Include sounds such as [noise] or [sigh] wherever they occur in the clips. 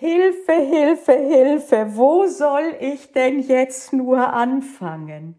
Hilfe, Hilfe, Hilfe, wo soll ich denn jetzt nur anfangen?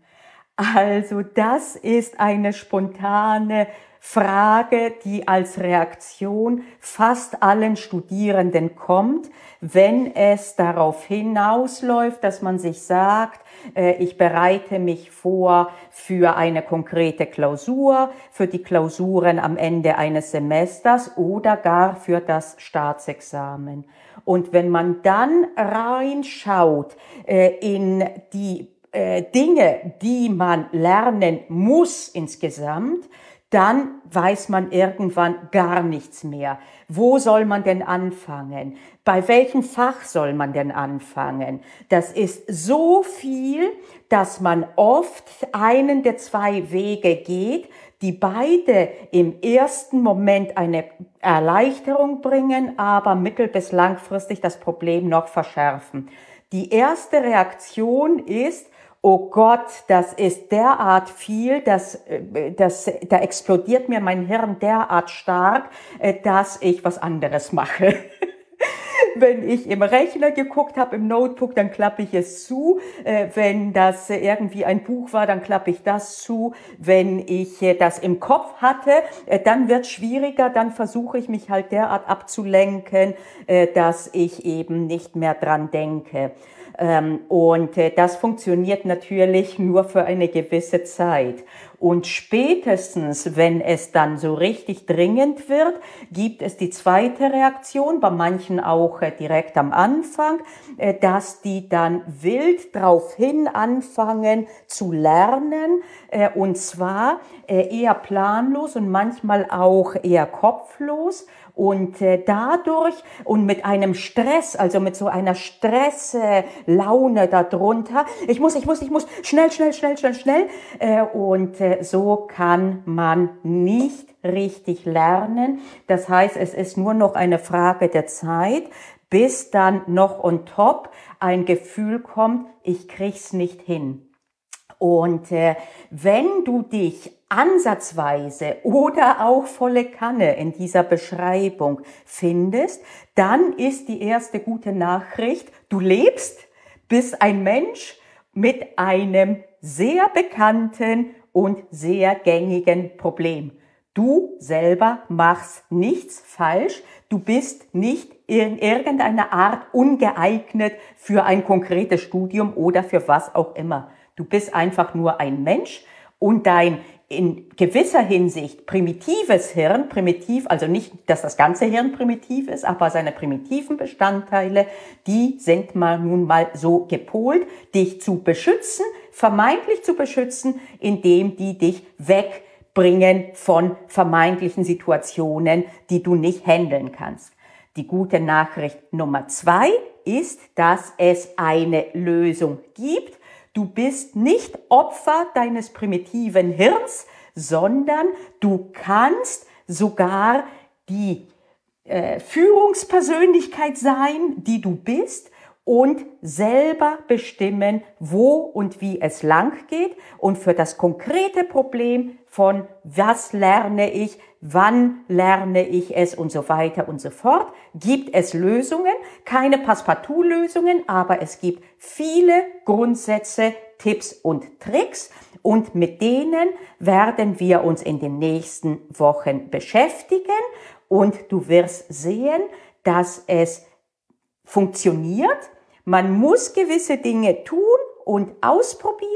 Also das ist eine spontane Frage, die als Reaktion fast allen Studierenden kommt, wenn es darauf hinausläuft, dass man sich sagt, äh, ich bereite mich vor für eine konkrete Klausur, für die Klausuren am Ende eines Semesters oder gar für das Staatsexamen. Und wenn man dann reinschaut äh, in die äh, Dinge, die man lernen muss insgesamt, dann weiß man irgendwann gar nichts mehr. Wo soll man denn anfangen? Bei welchem Fach soll man denn anfangen? Das ist so viel, dass man oft einen der zwei Wege geht, die beide im ersten Moment eine Erleichterung bringen, aber mittel- bis langfristig das Problem noch verschärfen. Die erste Reaktion ist, oh Gott, das ist derart viel, das, äh, das, da explodiert mir mein Hirn derart stark, äh, dass ich was anderes mache. [laughs] Wenn ich im Rechner geguckt habe, im Notebook, dann klappe ich es zu. Äh, wenn das irgendwie ein Buch war, dann klappe ich das zu. Wenn ich das im Kopf hatte, dann wird schwieriger. Dann versuche ich mich halt derart abzulenken, dass ich eben nicht mehr dran denke. Ähm, und äh, das funktioniert natürlich nur für eine gewisse Zeit. Und spätestens, wenn es dann so richtig dringend wird, gibt es die zweite Reaktion, bei manchen auch äh, direkt am Anfang, äh, dass die dann wild draufhin anfangen zu lernen, und zwar eher planlos und manchmal auch eher kopflos und äh, dadurch und mit einem Stress, also mit so einer Stresslaune darunter, ich muss, ich muss, ich muss, schnell, schnell, schnell, schnell, schnell. Äh, und äh, so kann man nicht richtig lernen. Das heißt, es ist nur noch eine Frage der Zeit, bis dann noch on top ein Gefühl kommt, ich krieg's nicht hin. Und äh, wenn du dich ansatzweise oder auch volle Kanne in dieser Beschreibung findest, dann ist die erste gute Nachricht, du lebst, bist ein Mensch mit einem sehr bekannten und sehr gängigen Problem. Du selber machst nichts falsch, du bist nicht in irgendeiner Art ungeeignet für ein konkretes Studium oder für was auch immer. Du bist einfach nur ein Mensch und dein in gewisser Hinsicht primitives Hirn, primitiv, also nicht, dass das ganze Hirn primitiv ist, aber seine primitiven Bestandteile, die sind mal nun mal so gepolt, dich zu beschützen, vermeintlich zu beschützen, indem die dich wegbringen von vermeintlichen Situationen, die du nicht handeln kannst. Die gute Nachricht Nummer zwei ist, dass es eine Lösung gibt, Du bist nicht Opfer deines primitiven Hirns, sondern du kannst sogar die äh, Führungspersönlichkeit sein, die du bist und selber bestimmen, wo und wie es lang geht. Und für das konkrete Problem von was lerne ich, wann lerne ich es und so weiter und so fort, gibt es Lösungen, keine Passepartout-Lösungen, aber es gibt viele Grundsätze, Tipps und Tricks. Und mit denen werden wir uns in den nächsten Wochen beschäftigen. Und du wirst sehen, dass es funktioniert. Man muss gewisse Dinge tun und ausprobieren,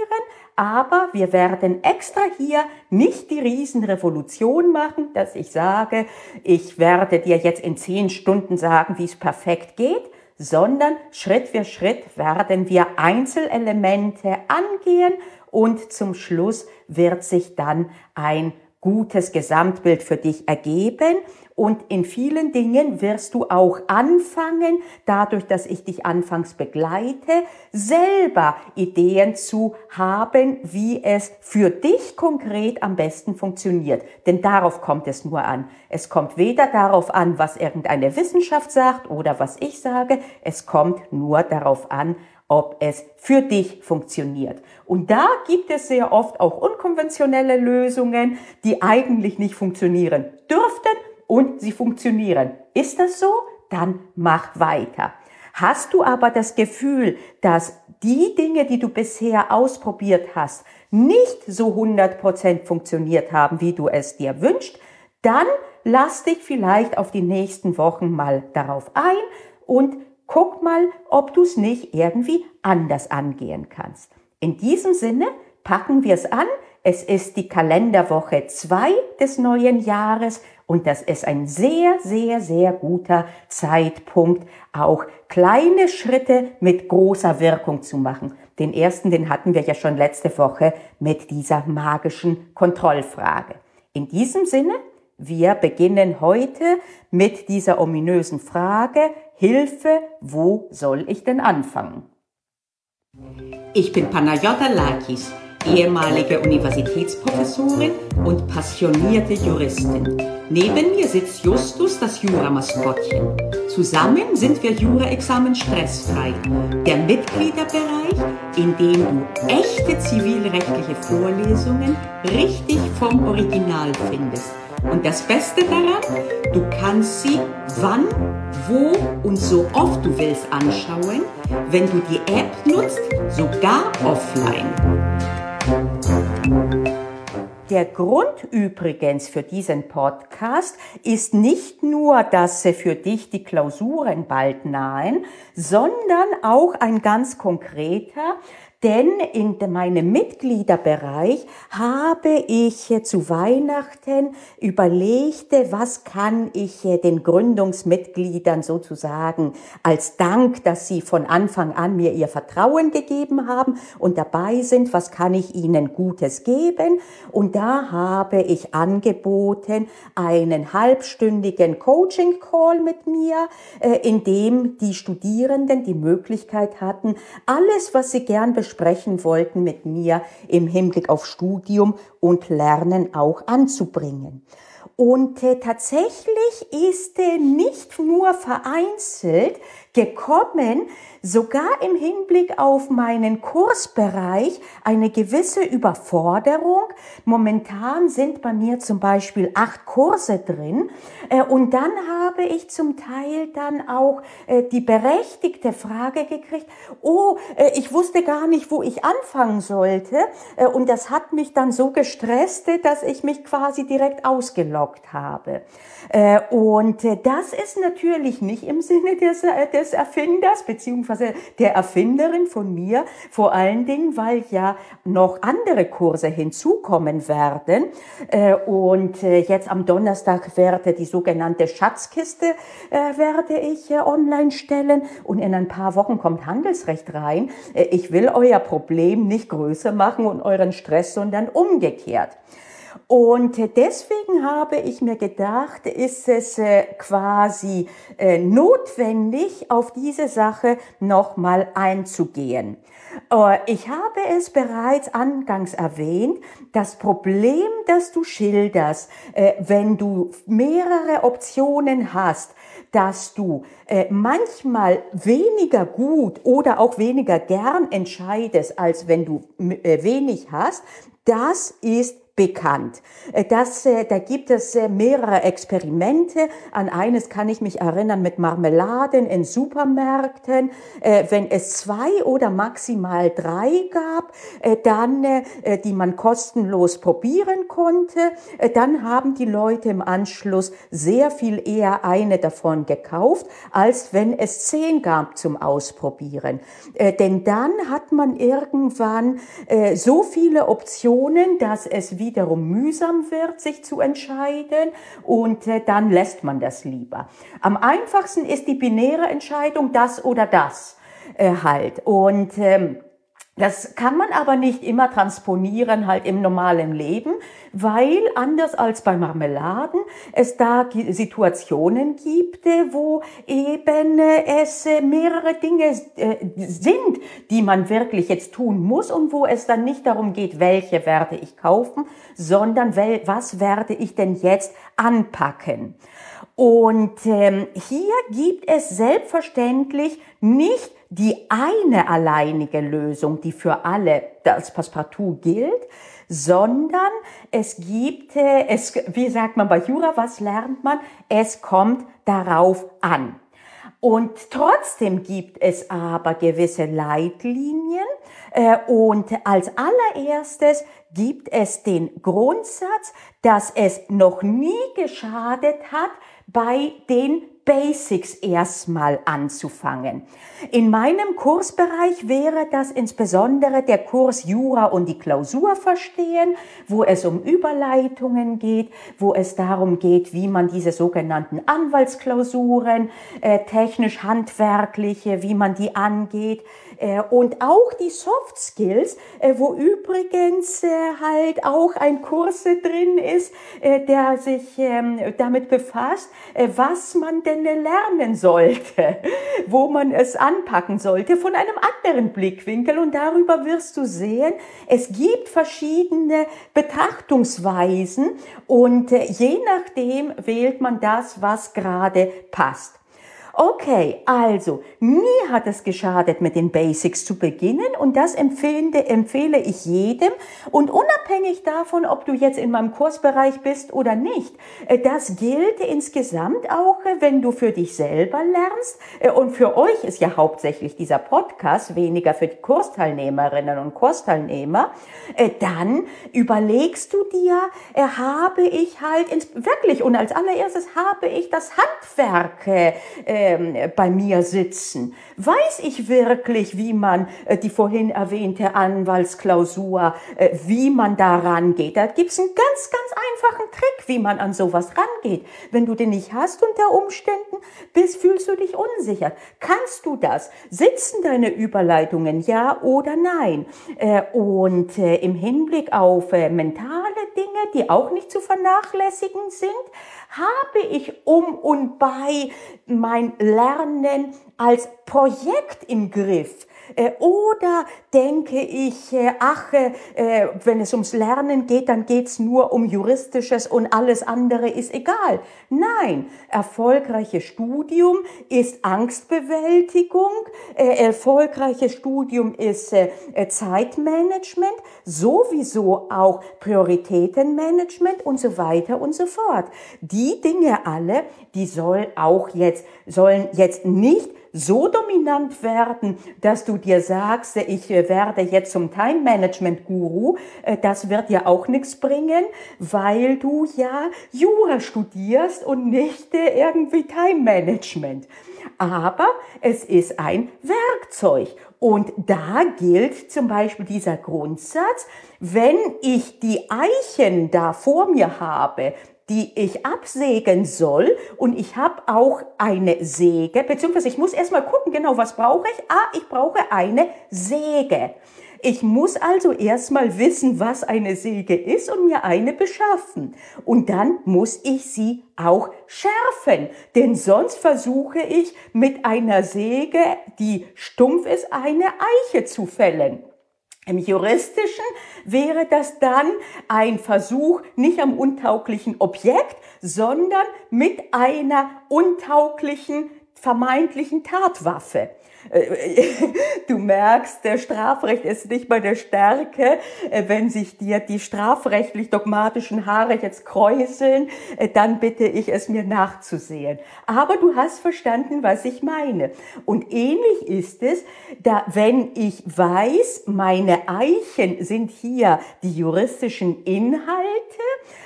aber wir werden extra hier nicht die Riesenrevolution machen, dass ich sage, ich werde dir jetzt in zehn Stunden sagen, wie es perfekt geht, sondern Schritt für Schritt werden wir Einzelelemente angehen und zum Schluss wird sich dann ein gutes Gesamtbild für dich ergeben und in vielen Dingen wirst du auch anfangen, dadurch, dass ich dich anfangs begleite, selber Ideen zu haben, wie es für dich konkret am besten funktioniert. Denn darauf kommt es nur an. Es kommt weder darauf an, was irgendeine Wissenschaft sagt oder was ich sage. Es kommt nur darauf an, ob es für dich funktioniert. Und da gibt es sehr oft auch unkonventionelle Lösungen, die eigentlich nicht funktionieren dürften und sie funktionieren. Ist das so? dann mach weiter. Hast du aber das Gefühl, dass die Dinge, die du bisher ausprobiert hast, nicht so 100% funktioniert haben, wie du es dir wünschst, dann lass dich vielleicht auf die nächsten Wochen mal darauf ein und guck mal, ob du es nicht irgendwie anders angehen kannst. In diesem Sinne packen wir es an. Es ist die Kalenderwoche 2 des neuen Jahres und das ist ein sehr, sehr, sehr guter Zeitpunkt, auch kleine Schritte mit großer Wirkung zu machen. Den ersten, den hatten wir ja schon letzte Woche mit dieser magischen Kontrollfrage. In diesem Sinne, wir beginnen heute mit dieser ominösen Frage, Hilfe, wo soll ich denn anfangen? Ich bin Panayota Lakis, ehemalige Universitätsprofessorin und passionierte Juristin. Neben mir sitzt Justus, das Juramaskottchen. Zusammen sind wir Jura-Examen stressfrei. Der Mitgliederbereich, in dem du echte zivilrechtliche Vorlesungen richtig vom Original findest. Und das Beste daran, du kannst sie wann, wo und so oft du willst anschauen, wenn du die App nutzt, sogar offline. Der Grund übrigens für diesen Podcast ist nicht nur, dass für dich die Klausuren bald nahen, sondern auch ein ganz konkreter, denn in meinem Mitgliederbereich habe ich zu Weihnachten überlegt, was kann ich den Gründungsmitgliedern sozusagen als Dank, dass sie von Anfang an mir ihr Vertrauen gegeben haben und dabei sind, was kann ich ihnen Gutes geben. Und da habe ich angeboten einen halbstündigen Coaching-Call mit mir, äh, in dem die Studierenden die Möglichkeit hatten, alles, was sie gern besprechen, sprechen wollten mit mir im Hinblick auf Studium und Lernen auch anzubringen. Und äh, tatsächlich ist äh, nicht nur vereinzelt gekommen, sogar im Hinblick auf meinen Kursbereich eine gewisse Überforderung. Momentan sind bei mir zum Beispiel acht Kurse drin äh, und dann habe ich zum Teil dann auch äh, die berechtigte Frage gekriegt, oh, äh, ich wusste gar nicht, wo ich anfangen sollte und das hat mich dann so gestresst, dass ich mich quasi direkt ausgelockt habe. Und das ist natürlich nicht im Sinne des, des Erfinders beziehungsweise beziehungsweise der Erfinderin von mir, vor allen Dingen, weil ja noch andere Kurse hinzukommen werden. Äh, und äh, jetzt am Donnerstag werde die sogenannte Schatzkiste äh, werde ich online stellen und in ein paar Wochen kommt Handelsrecht rein. Ich will euer Problem nicht größer machen und euren Stress, sondern umgekehrt. Und deswegen habe ich mir gedacht, ist es äh, quasi äh, notwendig, auf diese Sache nochmal einzugehen. Äh, ich habe es bereits angangs erwähnt, das Problem, das du schilderst, wenn du mehrere Optionen hast, dass du manchmal weniger gut oder auch weniger gern entscheidest, als wenn du wenig hast, das ist bekannt. Äh, das, äh, da gibt es äh, mehrere Experimente. An eines kann ich mich erinnern mit Marmeladen in Supermärkten. Wenn es zwei oder maximal drei gab, dann, die man kostenlos probieren konnte, dann haben die Leute im Anschluss sehr viel eher eine davon gekauft, als wenn es zehn gab zum Ausprobieren. Denn dann hat man irgendwann so viele Optionen, dass es wiederum mühsam wird, sich zu entscheiden und äh, dann lässt man das lieber. Am einfachsten ist die binäre Entscheidung das oder das äh, halt und ähm, das kann man aber nicht immer transponieren halt im normalen Leben, weil anders als bei Marmeladen es da Situationen gibt, äh, wo eben äh, es äh, mehrere Dinge sind, die man wirklich jetzt tun muss und wo es dann nicht darum geht, welche werde ich kaufen, sondern was werde ich denn jetzt anpacken. Und ähm, hier gibt es selbstverständlich nicht die eine alleinige Lösung, die für alle als Passepartout gilt, sondern es gibt, äh, es, wie sagt man bei Jura, was lernt man? Es kommt darauf an. Und trotzdem gibt es aber gewisse Leitlinien. Äh, und als allererstes gibt es den Grundsatz, dass es noch nie geschadet hat, bei den Basics erstmal anzufangen. In meinem Kursbereich wäre das insbesondere der Kurs Jura und die Klausur verstehen, wo es um Überleitungen geht, wo es darum geht, wie man diese sogenannten Anwaltsklausuren, äh, technisch handwerkliche, wie man die angeht, äh, und auch die Soft Skills, äh, wo übrigens äh, halt auch ein Kurs drin ist, der sich ähm, damit befasst, was man denn lernen sollte, wo man es anpacken sollte von einem anderen Blickwinkel. Und darüber wirst du sehen, es gibt verschiedene Betrachtungsweisen und je nachdem wählt man das, was gerade passt. Okay, also nie hat es geschadet, mit den Basics zu beginnen und das empfehle, empfehle ich jedem und unabhängig davon, ob du jetzt in meinem Kursbereich bist oder nicht. Äh, das gilt insgesamt auch, äh, wenn du für dich selber lernst äh, und für euch ist ja hauptsächlich dieser Podcast weniger für die Kursteilnehmerinnen und Kursteilnehmer, dann überlegst du dir, habe ich halt wirklich und als allererstes habe ich das Handwerk äh, bei mir sitzen? Weiß ich wirklich, wie man äh, die vorhin erwähnte Anwaltsklausur, äh, wie man da rangeht? Da gibt's einen ganz, ganz einfachen Trick, wie man an sowas rangeht. Wenn du den nicht hast unter Umständen, bist, fühlst du dich unsicher. Kannst du das? Sitzen deine Überleitungen ja oder nein? Äh, und äh, im Hinblick auf äh, mentale Dinge, die auch nicht zu vernachlässigen sind, habe ich um und bei mein Lernen als Projekt im Griff? Äh, oder denke ich, äh, ach, äh, wenn es ums Lernen geht, dann geht's nur um juristisches und alles andere ist egal. Nein, erfolgreiches Studium ist Angstbewältigung, erfolgreiches Studium ist Zeitmanagement, sowieso auch Prioritätenmanagement und so weiter und so fort. Die Dinge alle, die soll auch jetzt, sollen jetzt nicht so dominant werden, dass du dir sagst, ich werde jetzt zum Time Management Guru. Äh, das wird ja auch nichts bringen, weil du ja Jura studierst und nicht äh, irgendwie Time Management. Aber es ist ein Werkzeug. Und da gilt zum Beispiel dieser Grundsatz, wenn ich die Eichen da vor mir habe, die ich absägen soll und ich habe auch eine Säge, beziehungsweise ich muss erstmal gucken, genau, was brauche ich? Ah, ich brauche eine Säge. Ich muss also erstmal wissen, was eine Säge ist und mir eine beschaffen. Und dann muss ich sie auch schärfen. Denn sonst versuche ich mit einer Säge, die stumpf ist, eine Eiche zu fällen. Im juristischen wäre das dann ein Versuch nicht am untauglichen Objekt, sondern mit einer untauglichen vermeintlichen Tatwaffe. [laughs] Du merkst, der Strafrecht ist nicht bei der Stärke. Äh, wenn sich dir die strafrechtlich dogmatischen Haare jetzt kräuseln, äh, dann bitte ich es mir nachzusehen. Aber du hast verstanden, was ich meine. Und ähnlich ist es, da, wenn ich weiß, meine Eichen sind hier die juristischen Inhalte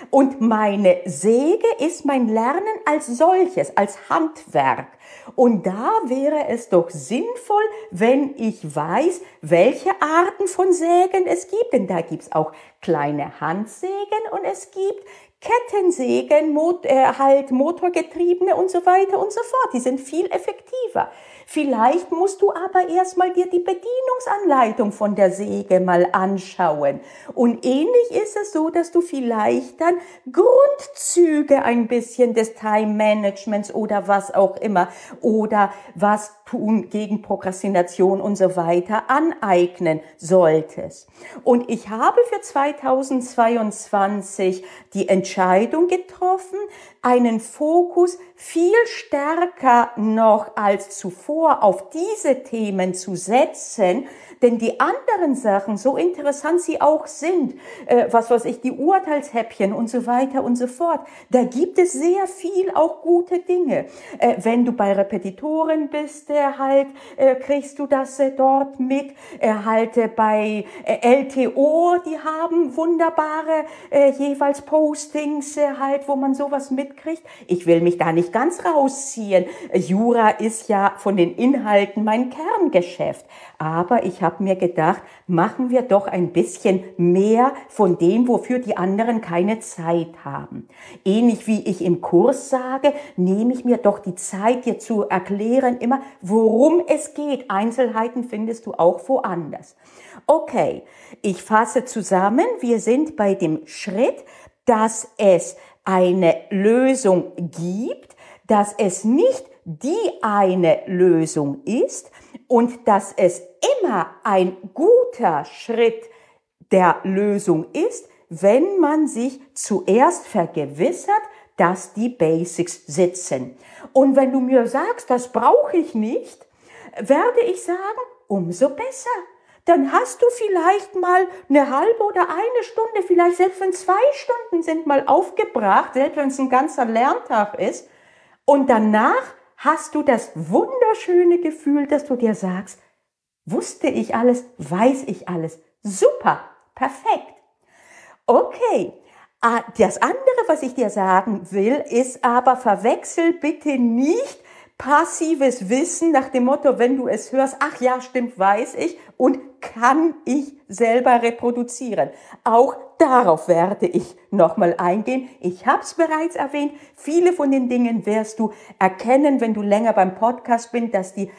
und meine Säge ist mein Lernen als solches, als Handwerk. Und da wäre es doch sinnvoll, wenn ich weiß, welche Arten von Sägen es gibt. Denn da gibt's auch kleine Handsägen und es gibt Kettensägen, Mot äh, halt motorgetriebene und so weiter und so fort. Die sind viel effektiver. Vielleicht musst du aber erstmal dir die Bedienungsanleitung von der Säge mal anschauen. Und ähnlich ist es so, dass du vielleicht dann Grundzüge ein bisschen des Time Managements oder was auch immer oder was tun gegen Prokrastination und so weiter aneignen solltest. Und ich habe für 2022 die Entscheidung getroffen, einen Fokus viel stärker noch als zuvor auf diese Themen zu setzen, denn die anderen Sachen, so interessant sie auch sind, äh, was weiß ich, die Urteilshäppchen und so weiter und so fort, da gibt es sehr viel auch gute Dinge. Äh, wenn du bei Repetitoren bist, äh, halt, äh, kriegst du das äh, dort mit. Äh, halt äh, bei äh, LTO, die haben wunderbare jeweils Postings halt, wo man sowas mitkriegt. Ich will mich da nicht ganz rausziehen. Jura ist ja von den Inhalten mein Kerngeschäft. Aber ich habe mir gedacht, machen wir doch ein bisschen mehr von dem, wofür die anderen keine Zeit haben. Ähnlich wie ich im Kurs sage, nehme ich mir doch die Zeit, dir zu erklären, immer, worum es geht. Einzelheiten findest du auch woanders. Okay, ich fasse zusammen. Wir sind bei dem Schritt, dass es eine Lösung gibt, dass es nicht die eine Lösung ist, und dass es immer ein guter Schritt der Lösung ist, wenn man sich zuerst vergewissert, dass die Basics sitzen. Und wenn du mir sagst, das brauche ich nicht, werde ich sagen, umso besser. Dann hast du vielleicht mal eine halbe oder eine Stunde, vielleicht selbst wenn zwei Stunden sind, mal aufgebracht, selbst wenn es ein ganzer Lerntag ist. Und danach hast du das wunderschöne Gefühl, dass du dir sagst, wusste ich alles, weiß ich alles. Super, perfekt. Okay, ah, das andere, was ich dir sagen will, ist aber verwechsel bitte nicht passives Wissen nach dem Motto, wenn du es hörst, ach ja, stimmt, weiß ich und kann ich selber reproduzieren. Auch darauf werde ich nochmal eingehen. Ich habe es bereits erwähnt. Viele von den Dingen wirst du erkennen, wenn du länger beim Podcast bist, dass die,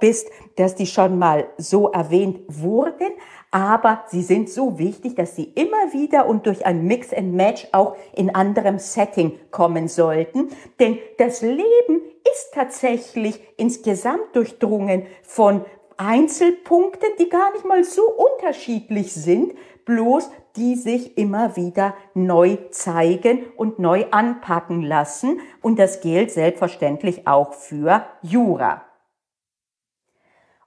bist, dass die schon mal so erwähnt wurden. Aber sie sind so wichtig, dass sie immer wieder und durch ein Mix and Match auch in anderem Setting kommen sollten. Denn das Leben ist tatsächlich insgesamt durchdrungen von Einzelpunkten, die gar nicht mal so unterschiedlich sind, bloß die sich immer wieder neu zeigen und neu anpacken lassen. Und das gilt selbstverständlich auch für Jura.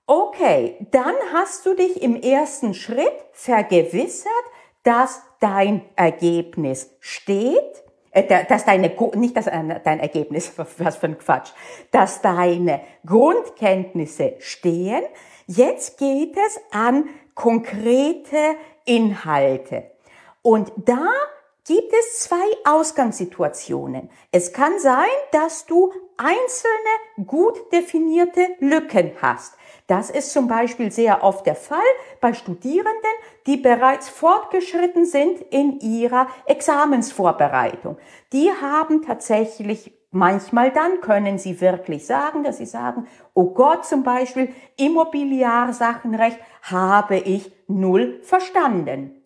Okay, dann hast du dich im ersten Schritt vergewissert, dass dein Ergebnis steht, äh, dass deine, nicht dass dein Ergebnis, [laughs] was für ein Quatsch, dass deine Grundkenntnisse stehen. Jetzt geht es an konkrete Inhalte. Und da gibt es zwei Ausgangssituationen. Es kann sein, dass du einzelne gut definierte Lücken hast. Das ist zum Beispiel sehr oft der Fall bei Studierenden, die bereits fortgeschritten sind in ihrer Examensvorbereitung. Die haben tatsächlich Manchmal dann können sie wirklich sagen, dass sie sagen, oh Gott zum Beispiel, Immobiliarsachenrecht habe ich null verstanden.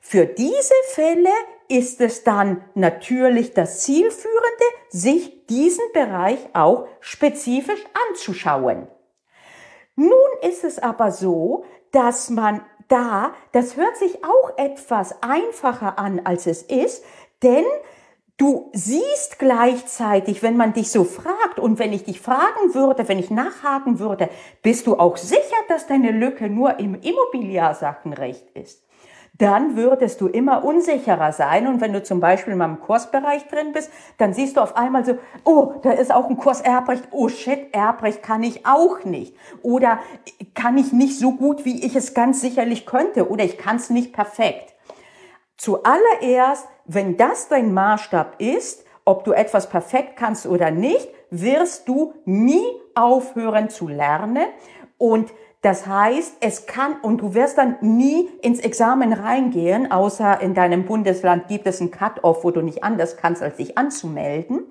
Für diese Fälle ist es dann natürlich das Zielführende, sich diesen Bereich auch spezifisch anzuschauen. Nun ist es aber so, dass man da, das hört sich auch etwas einfacher an, als es ist, denn du siehst gleichzeitig, wenn man dich so fragt und wenn ich dich fragen würde, wenn ich nachhaken würde, bist du auch sicher, dass deine Lücke nur im Immobiliarsachenrecht ist? Dann würdest du immer unsicherer sein. Und wenn du zum Beispiel in meinem Kursbereich drin bist, dann siehst du auf einmal so, oh, da ist auch ein Kurs Erbrecht. Oh shit, Erbrecht kann ich auch nicht. Oder kann ich nicht so gut, wie ich es ganz sicherlich könnte. Oder ich kann es nicht perfekt. Zuallererst, wenn das dein Maßstab ist, ob du etwas perfekt kannst oder nicht, wirst du nie aufhören zu lernen. Und das heißt, es kann, und du wirst dann nie ins Examen reingehen, außer in deinem Bundesland gibt es einen Cut-off, wo du nicht anders kannst, als dich anzumelden.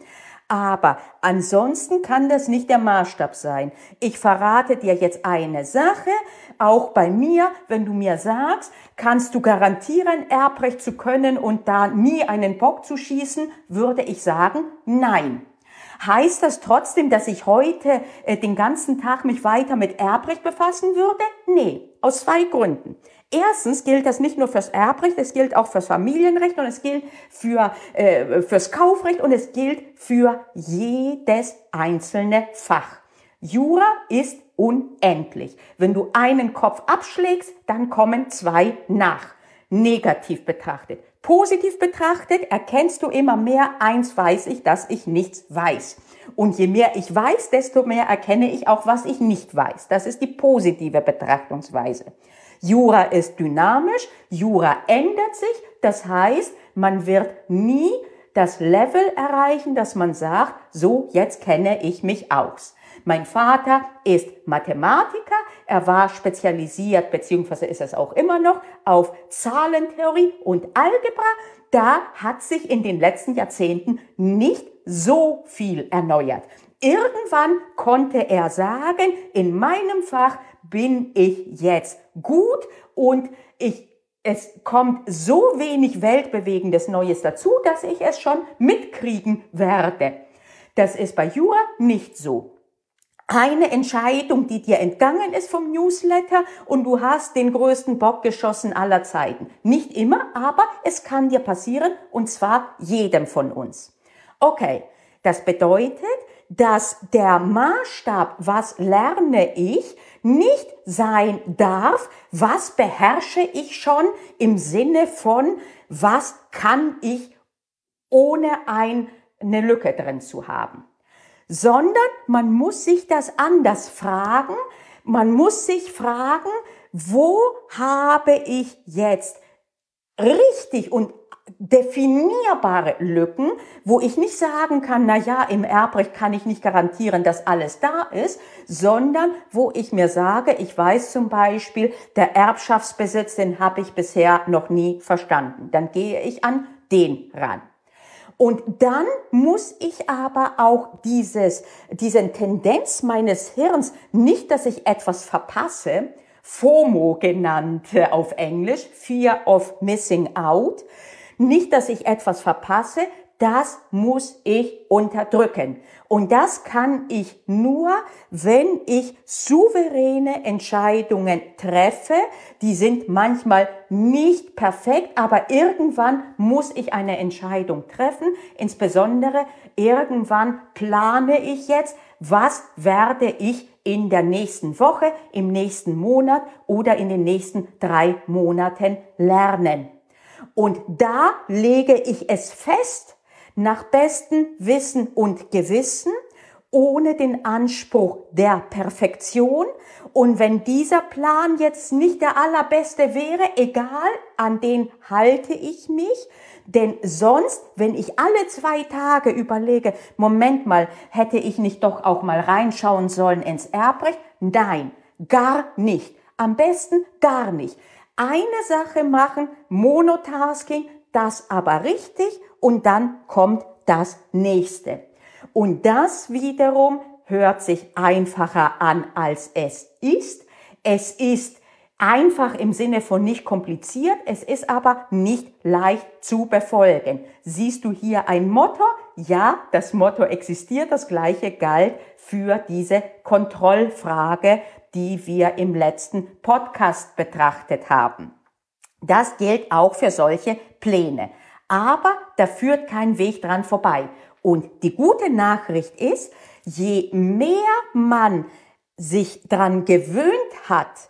Aber ansonsten kann das nicht der Maßstab sein. Ich verrate dir jetzt eine Sache, auch bei mir, wenn du mir sagst, kannst du garantieren, Erbrecht zu können und da nie einen Bock zu schießen, würde ich sagen, nein. Heißt das trotzdem, dass ich heute äh, den ganzen Tag mich weiter mit Erbrecht befassen würde? Nee, aus zwei Gründen. Erstens gilt das nicht nur fürs Erbrecht, es gilt auch fürs Familienrecht und es gilt für, äh, fürs Kaufrecht und es gilt für jedes einzelne Fach. Jura ist unendlich. Wenn du einen Kopf abschlägst, dann kommen zwei nach. Negativ betrachtet. Positiv betrachtet erkennst du immer mehr, eins weiß ich, dass ich nichts weiß. Und je mehr ich weiß, desto mehr erkenne ich auch, was ich nicht weiß. Das ist die positive Betrachtungsweise. Jura ist dynamisch, Jura ändert sich, das heißt, man wird nie das Level erreichen, dass man sagt, so, jetzt kenne ich mich aus. Mein Vater ist Mathematiker, er war spezialisiert, beziehungsweise ist es auch immer noch, auf Zahlentheorie und Algebra. Da hat sich in den letzten Jahrzehnten nicht so viel erneuert. Irgendwann konnte er sagen, in meinem Fach bin ich jetzt gut und ich es kommt so wenig weltbewegendes Neues dazu, dass ich es schon mitkriegen werde. Das ist bei Jura nicht so. Eine Entscheidung, die dir entgangen ist vom Newsletter und du hast den größten Bock geschossen aller Zeiten. Nicht immer, aber es kann dir passieren und zwar jedem von uns. Okay, das bedeutet, dass der Maßstab, was lerne ich, nicht sein darf, was beherrsche ich schon im Sinne von, was kann ich ohne ein, eine Lücke drin zu haben. Sondern man muss sich das anders fragen. Man muss sich fragen, wo habe ich jetzt richtig und definierbare Lücken, wo ich nicht sagen kann, na ja, im Erbrecht kann ich nicht garantieren, dass alles da ist, sondern wo ich mir sage, ich weiß zum Beispiel, der Erbschaftsbesitz, den habe ich bisher noch nie verstanden. Dann gehe ich an den ran. Und dann muss ich aber auch dieses, diesen Tendenz meines Hirns, nicht, dass ich etwas verpasse, FOMO genannt auf Englisch, Fear of Missing Out, nicht, dass ich etwas verpasse, das muss ich unterdrücken. Und das kann ich nur, wenn ich souveräne Entscheidungen treffe. Die sind manchmal nicht perfekt, aber irgendwann muss ich eine Entscheidung treffen. Insbesondere irgendwann plane ich jetzt, was werde ich in der nächsten Woche, im nächsten Monat oder in den nächsten drei Monaten lernen. Und da lege ich es fest, nach bestem Wissen und Gewissen, ohne den Anspruch der Perfektion. Und wenn dieser Plan jetzt nicht der allerbeste wäre, egal, an den halte ich mich. Denn sonst, wenn ich alle zwei Tage überlege, Moment mal, hätte ich nicht doch auch mal reinschauen sollen ins Erbrecht? Nein, gar nicht. Am besten gar nicht eine Sache machen, Monotasking, das aber richtig und dann kommt das nächste. Und das wiederum hört sich einfacher an, als es ist. Es ist einfach im Sinne von nicht kompliziert, es ist aber nicht leicht zu befolgen. Siehst du hier ein Motto? Ja, das Motto existiert, das gleiche galt für diese Kontrollfrage die wir im letzten Podcast betrachtet haben. Das gilt auch für solche Pläne. Aber da führt kein Weg dran vorbei. Und die gute Nachricht ist, je mehr man sich dran gewöhnt hat,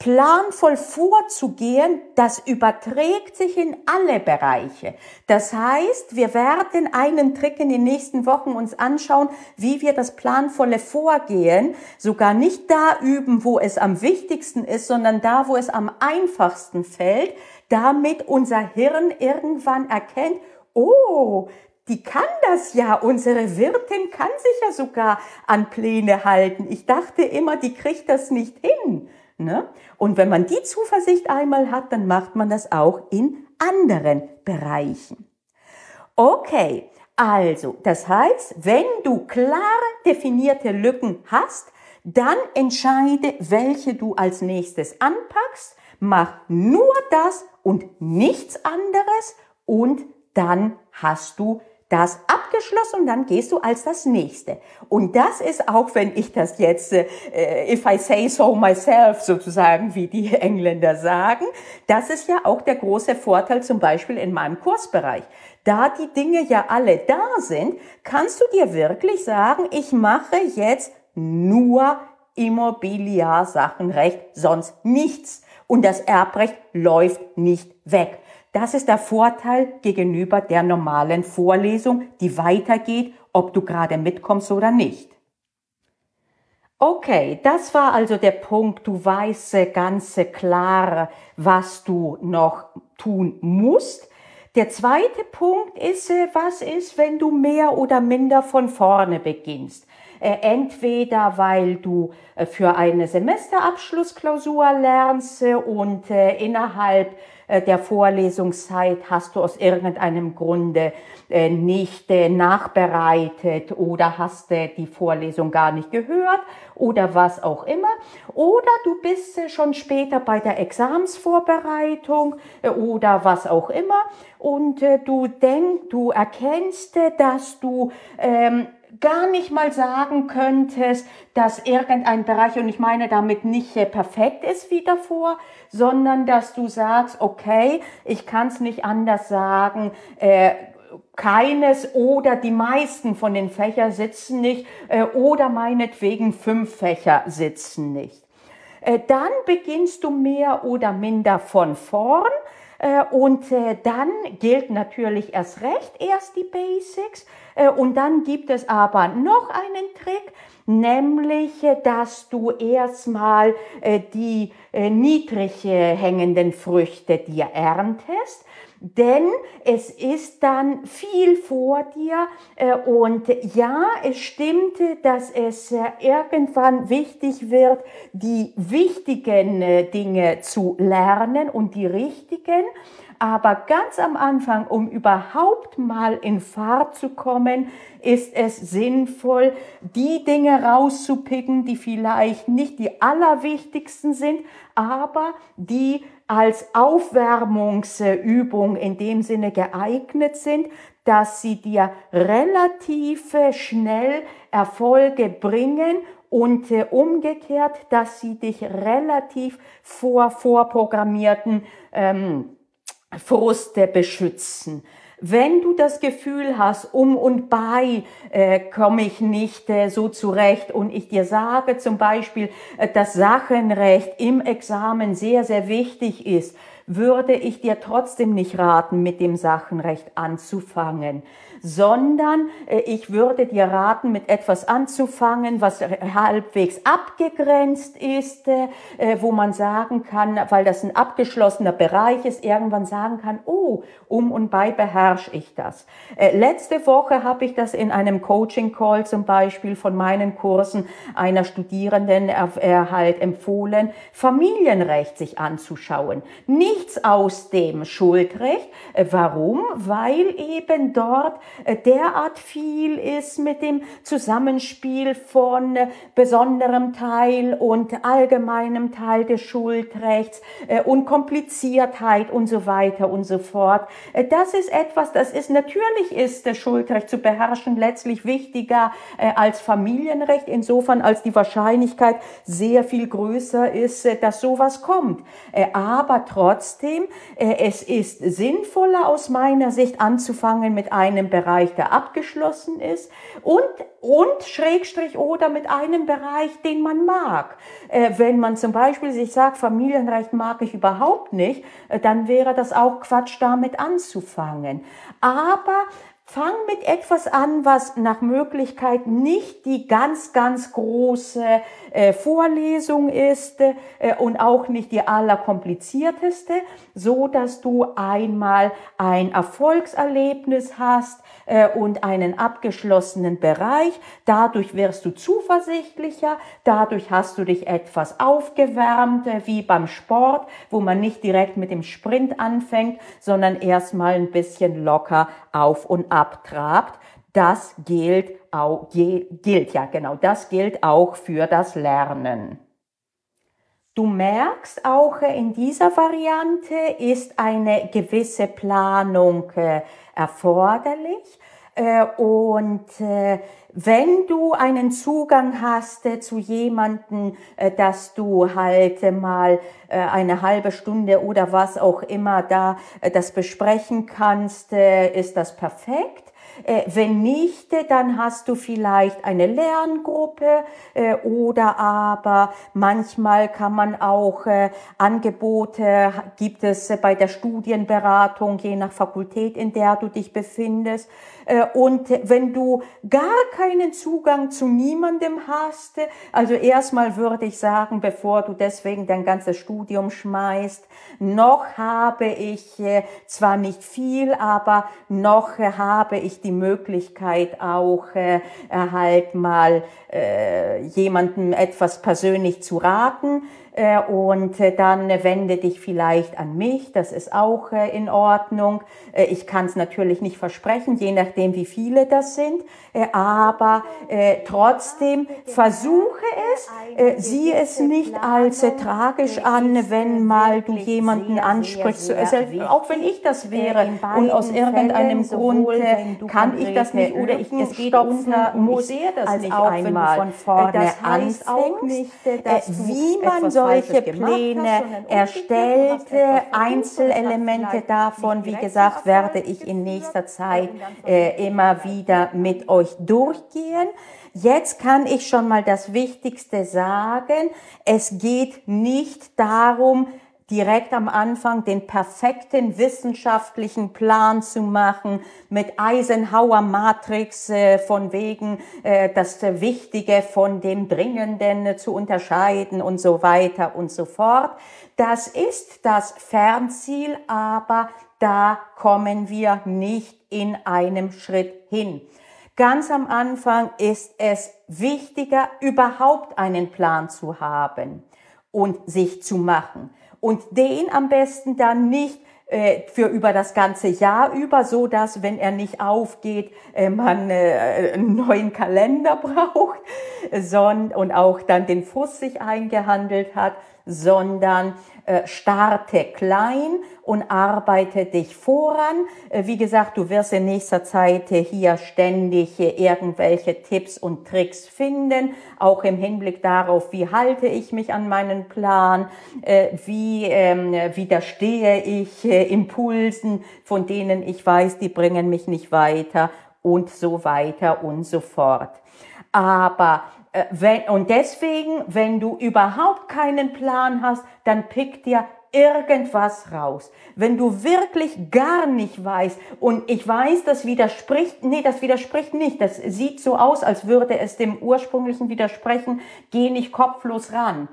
planvoll vorzugehen, das überträgt sich in alle Bereiche. Das heißt, wir werden einen Trick in den nächsten Wochen uns anschauen, wie wir das planvolle Vorgehen sogar nicht da üben, wo es am wichtigsten ist, sondern da, wo es am einfachsten fällt, damit unser Hirn irgendwann erkennt, oh, die kann das ja. Unsere Wirtin kann sich ja sogar an Pläne halten. Ich dachte immer, die kriegt das nicht hin. Ne? Und wenn man die Zuversicht einmal hat, dann macht man das auch in anderen Bereichen. Okay, also das heißt, wenn du klare definierte Lücken hast, dann entscheide, welche du als nächstes anpackst, mach nur das und nichts anderes und dann hast du das abgeschlossen und dann gehst du als das nächste. Und das ist auch, wenn ich das jetzt, äh, if I say so myself sozusagen, wie die [laughs] Engländer sagen, das ist ja auch der große Vorteil zum Beispiel in meinem Kursbereich. Da die Dinge ja alle da sind, kannst du dir wirklich sagen, ich mache jetzt nur Immobiliarsachenrecht, sonst nichts. Und das Erbrecht läuft nicht weg. Das ist der Vorteil gegenüber der normalen Vorlesung, die weitergeht, ob du gerade mitkommst oder nicht. Okay, das war also der Punkt. Du weißt ganz klar, was du noch tun musst. Der zweite Punkt ist, was ist, wenn du mehr oder minder von vorne beginnst? Äh, entweder weil du äh, für eine Semesterabschlussklausur lernst und äh, innerhalb der Vorlesungszeit hast du aus irgendeinem Grunde nicht nachbereitet oder hast die Vorlesung gar nicht gehört oder was auch immer. Oder du bist schon später bei der Examsvorbereitung oder was auch immer und du denkst, du erkennst, dass du ähm, gar nicht mal sagen könntest, dass irgendein Bereich, und ich meine damit nicht perfekt ist wie davor, sondern dass du sagst, okay, ich kann es nicht anders sagen, äh, keines oder die meisten von den Fächern sitzen nicht äh, oder meinetwegen fünf Fächer sitzen nicht. Äh, dann beginnst du mehr oder minder von vorn äh, und äh, dann gilt natürlich erst recht erst die Basics. Und dann gibt es aber noch einen Trick, nämlich, dass du erstmal die niedrig hängenden Früchte dir erntest denn es ist dann viel vor dir und ja, es stimmte, dass es irgendwann wichtig wird, die wichtigen Dinge zu lernen und die richtigen. Aber ganz am Anfang, um überhaupt mal in Fahrt zu kommen, ist es sinnvoll, die Dinge rauszupicken, die vielleicht nicht die allerwichtigsten sind, aber die als Aufwärmungsübung in dem Sinne geeignet sind, dass sie dir relativ schnell Erfolge bringen und äh, umgekehrt, dass sie dich relativ vor vorprogrammierten ähm, Fruste beschützen. Wenn du das Gefühl hast, um und bei äh, komme ich nicht äh, so zurecht und ich dir sage zum Beispiel, äh, dass Sachenrecht im Examen sehr, sehr wichtig ist, würde ich dir trotzdem nicht raten, mit dem Sachenrecht anzufangen sondern äh, ich würde dir raten, mit etwas anzufangen, was halbwegs abgegrenzt ist, äh, wo man sagen kann, weil das ein abgeschlossener Bereich ist, irgendwann sagen kann, oh, um und bei beherrsche ich das. Äh, letzte Woche habe ich das in einem Coaching-Call zum Beispiel von meinen Kursen einer Studierenden er halt empfohlen, Familienrecht sich anzuschauen. Nichts aus dem Schuldrecht. Warum? Weil eben dort äh, derart viel ist mit dem Zusammenspiel von äh, besonderem Teil und allgemeinem Teil des Schuldrechts äh, und Kompliziertheit und so weiter und so fort. Das ist etwas, das ist natürlich ist das Schuldrecht zu beherrschen letztlich wichtiger als Familienrecht, insofern als die Wahrscheinlichkeit sehr viel größer ist, dass sowas kommt. Aber trotzdem, es ist sinnvoller aus meiner Sicht anzufangen mit einem Bereich, Bereich, der abgeschlossen ist und, und Schrägstrich oder mit einem Bereich, den man mag. Äh, wenn man zum Beispiel sich sagt, Familienrecht mag ich überhaupt nicht, äh, dann wäre das auch Quatsch, damit anzufangen. Aber Fang mit etwas an, was nach Möglichkeit nicht die ganz, ganz große äh, Vorlesung ist äh, und auch nicht die allerkomplizierteste, so dass du einmal ein Erfolgserlebnis hast äh, und einen abgeschlossenen Bereich. Dadurch wirst du zuversichtlicher, dadurch hast du dich etwas aufgewärmt, äh, wie beim Sport, wo man nicht direkt mit dem Sprint anfängt, sondern erstmal ein bisschen locker auf und ab trabt. Das gilt auch, gilt ja genau, das gilt auch für das Lernen. Du merkst auch in dieser Variante ist eine gewisse Planung äh, erforderlich. Äh, und äh, wenn du einen Zugang hast äh, zu jemanden, dass du halt mal eine halbe Stunde oder was auch immer da das besprechen kannst, ist das perfekt. Wenn nicht, dann hast du vielleicht eine Lerngruppe oder aber manchmal kann man auch Angebote, gibt es bei der Studienberatung, je nach Fakultät, in der du dich befindest. Und wenn du gar keinen Zugang zu niemandem hast, also erstmal würde ich sagen, bevor du deswegen dein ganzes Studium schmeißt, noch habe ich zwar nicht viel, aber noch habe ich die Möglichkeit auch äh, halt mal äh, jemandem etwas persönlich zu raten. äh, und äh, dann wende dich vielleicht an mich, das ist auch äh, in Ordnung. Ich kann es natürlich nicht versprechen, je nachdem wie viele das sind, aber trotzdem versuche es, sieh es nicht als tragisch an, wenn mal du jemanden ansprichst, auch wenn ich das wäre und aus irgendeinem Grund kann ich das nicht oder ich es stopfen muss, das nicht einmal. von vorne das heißt auch nicht, wie man solche Pläne erstellte, Einzelelemente davon, wie gesagt, werde ich in nächster Zeit äh, immer wieder mit euch durchgehen. Jetzt kann ich schon mal das Wichtigste sagen. Es geht nicht darum, direkt am Anfang den perfekten wissenschaftlichen Plan zu machen mit Eisenhower Matrix äh, von wegen äh, das Wichtige von dem Dringenden zu unterscheiden und so weiter und so fort. Das ist das Fernziel, aber da kommen wir nicht in einem Schritt hin. Ganz am Anfang ist es wichtiger, überhaupt einen Plan zu haben und sich zu machen und den am besten dann nicht äh, für über das ganze Jahr über, so dass wenn er nicht aufgeht, äh, man äh, einen neuen Kalender [laughs] braucht, und auch dann den Fuß sich eingehandelt hat, sondern starte klein und arbeite dich voran. Wie gesagt, du wirst in nächster Zeit hier ständig irgendwelche Tipps und Tricks finden, auch im Hinblick darauf, wie halte ich mich an meinen Plan, wie ähm, widerstehe ich Impulsen, von denen ich weiß, die bringen mich nicht weiter und so weiter und so fort. Aber äh, wenn, und deswegen, wenn du überhaupt keinen Plan hast, dann pick dir irgendwas raus. Wenn du wirklich gar nicht weißt, und ich weiß, das widerspricht, nee, das widerspricht nicht, das sieht so aus, als würde es dem ursprünglichen widersprechen, geh nicht kopflos ran.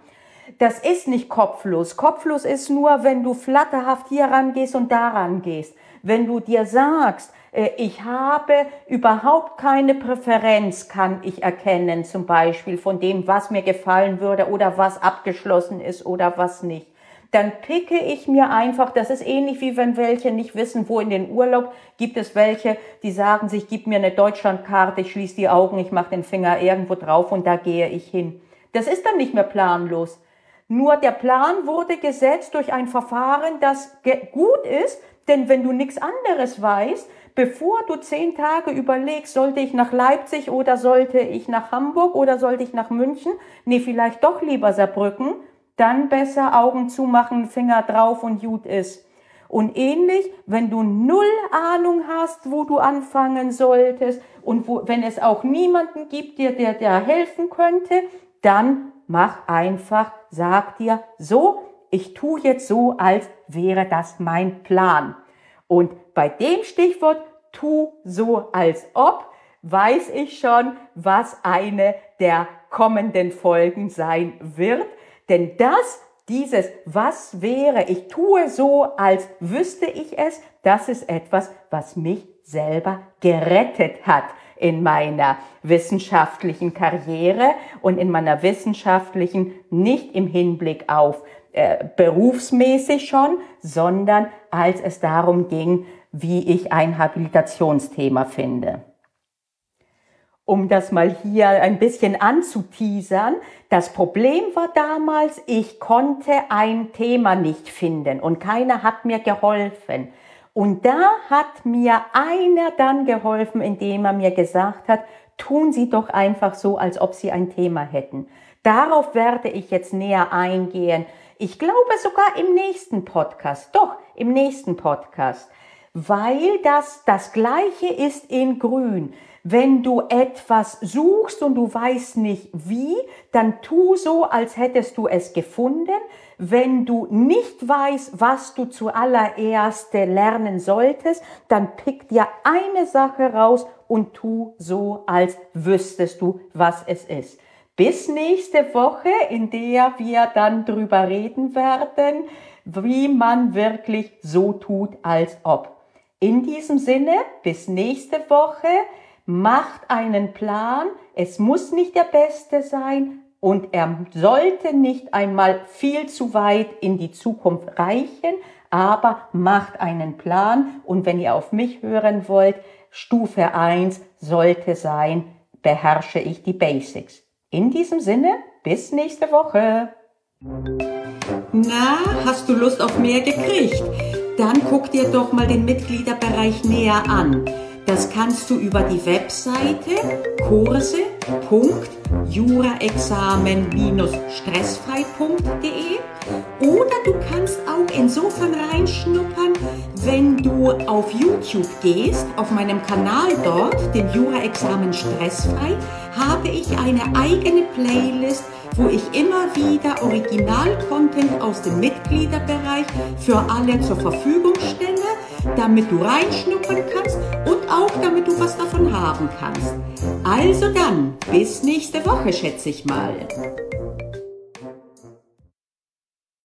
Das ist nicht kopflos. Kopflos ist nur, wenn du flatterhaft hier rangehst und daran gehst. Wenn du dir sagst, äh, ich habe überhaupt keine Präferenz, kann ich erkennen, zum Beispiel von dem, was mir gefallen würde oder was abgeschlossen ist oder was nicht. Dann picke ich mir einfach, das ist ähnlich wie wenn welche nicht wissen, wo in den Urlaub gibt es welche, die sagen sich, gib mir eine Deutschlandkarte, ich schließe die Augen, ich mache den Finger irgendwo drauf und da gehe ich hin. Das ist dann nicht mehr planlos. Nur der Plan wurde gesetzt durch ein Verfahren, das gut ist, denn wenn du nichts anderes weißt, bevor du zehn Tage überlegst, sollte ich nach Leipzig oder sollte ich nach Hamburg oder sollte ich nach München? Nee, vielleicht doch lieber Saarbrücken. Dann besser Augen zumachen, Finger drauf und gut ist. Und ähnlich, wenn du null Ahnung hast, wo du anfangen solltest und wo, wenn es auch niemanden gibt, der dir da helfen könnte, dann mach einfach, sag dir so, ich tue jetzt so, als wäre das mein Plan. Und bei dem Stichwort tu so als ob, weiß ich schon, was eine der kommenden Folgen sein wird. Denn das, dieses was wäre, ich tue so, als wüsste ich es, das ist etwas, was mich selber gerettet hat in meiner wissenschaftlichen Karriere und in meiner wissenschaftlichen, nicht im Hinblick auf äh, berufsmäßig schon, sondern als es darum ging, wie ich ein Habilitationsthema finde. Um das mal hier ein bisschen anzuteasern, das Problem war damals, ich konnte ein Thema nicht finden und keiner hat mir geholfen. Und da hat mir einer dann geholfen, indem er mir gesagt hat, tun Sie doch einfach so, als ob Sie ein Thema hätten. Darauf werde ich jetzt näher eingehen. Ich glaube sogar im nächsten Podcast. Doch, im nächsten Podcast. Weil das das gleiche ist in grün. Wenn du etwas suchst und du weißt nicht wie, dann tu so, als hättest du es gefunden. Wenn du nicht weißt, was du zuallererst lernen solltest, dann pick dir eine Sache raus und tu so, als wüsstest du, was es ist. Bis nächste Woche, in der wir dann drüber reden werden, wie man wirklich so tut, als ob. In diesem Sinne, bis nächste Woche, macht einen Plan. Es muss nicht der beste sein, und er sollte nicht einmal viel zu weit in die Zukunft reichen, aber macht einen Plan und wenn ihr auf mich hören wollt, Stufe 1 sollte sein, beherrsche ich die Basics. In diesem Sinne, bis nächste Woche. Na, hast du Lust auf mehr gekriegt? Dann guck dir doch mal den Mitgliederbereich näher an. Das kannst du über die Webseite kurse.juraexamen-stressfrei.de oder du kannst auch insofern reinschnuppern, wenn du auf YouTube gehst, auf meinem Kanal dort, dem Jura-Examen Stressfrei, habe ich eine eigene Playlist, wo ich immer wieder Original-Content aus dem Mitgliederbereich für alle zur Verfügung stelle damit du reinschnuppern kannst und auch damit du was davon haben kannst. Also dann, bis nächste Woche, schätze ich mal.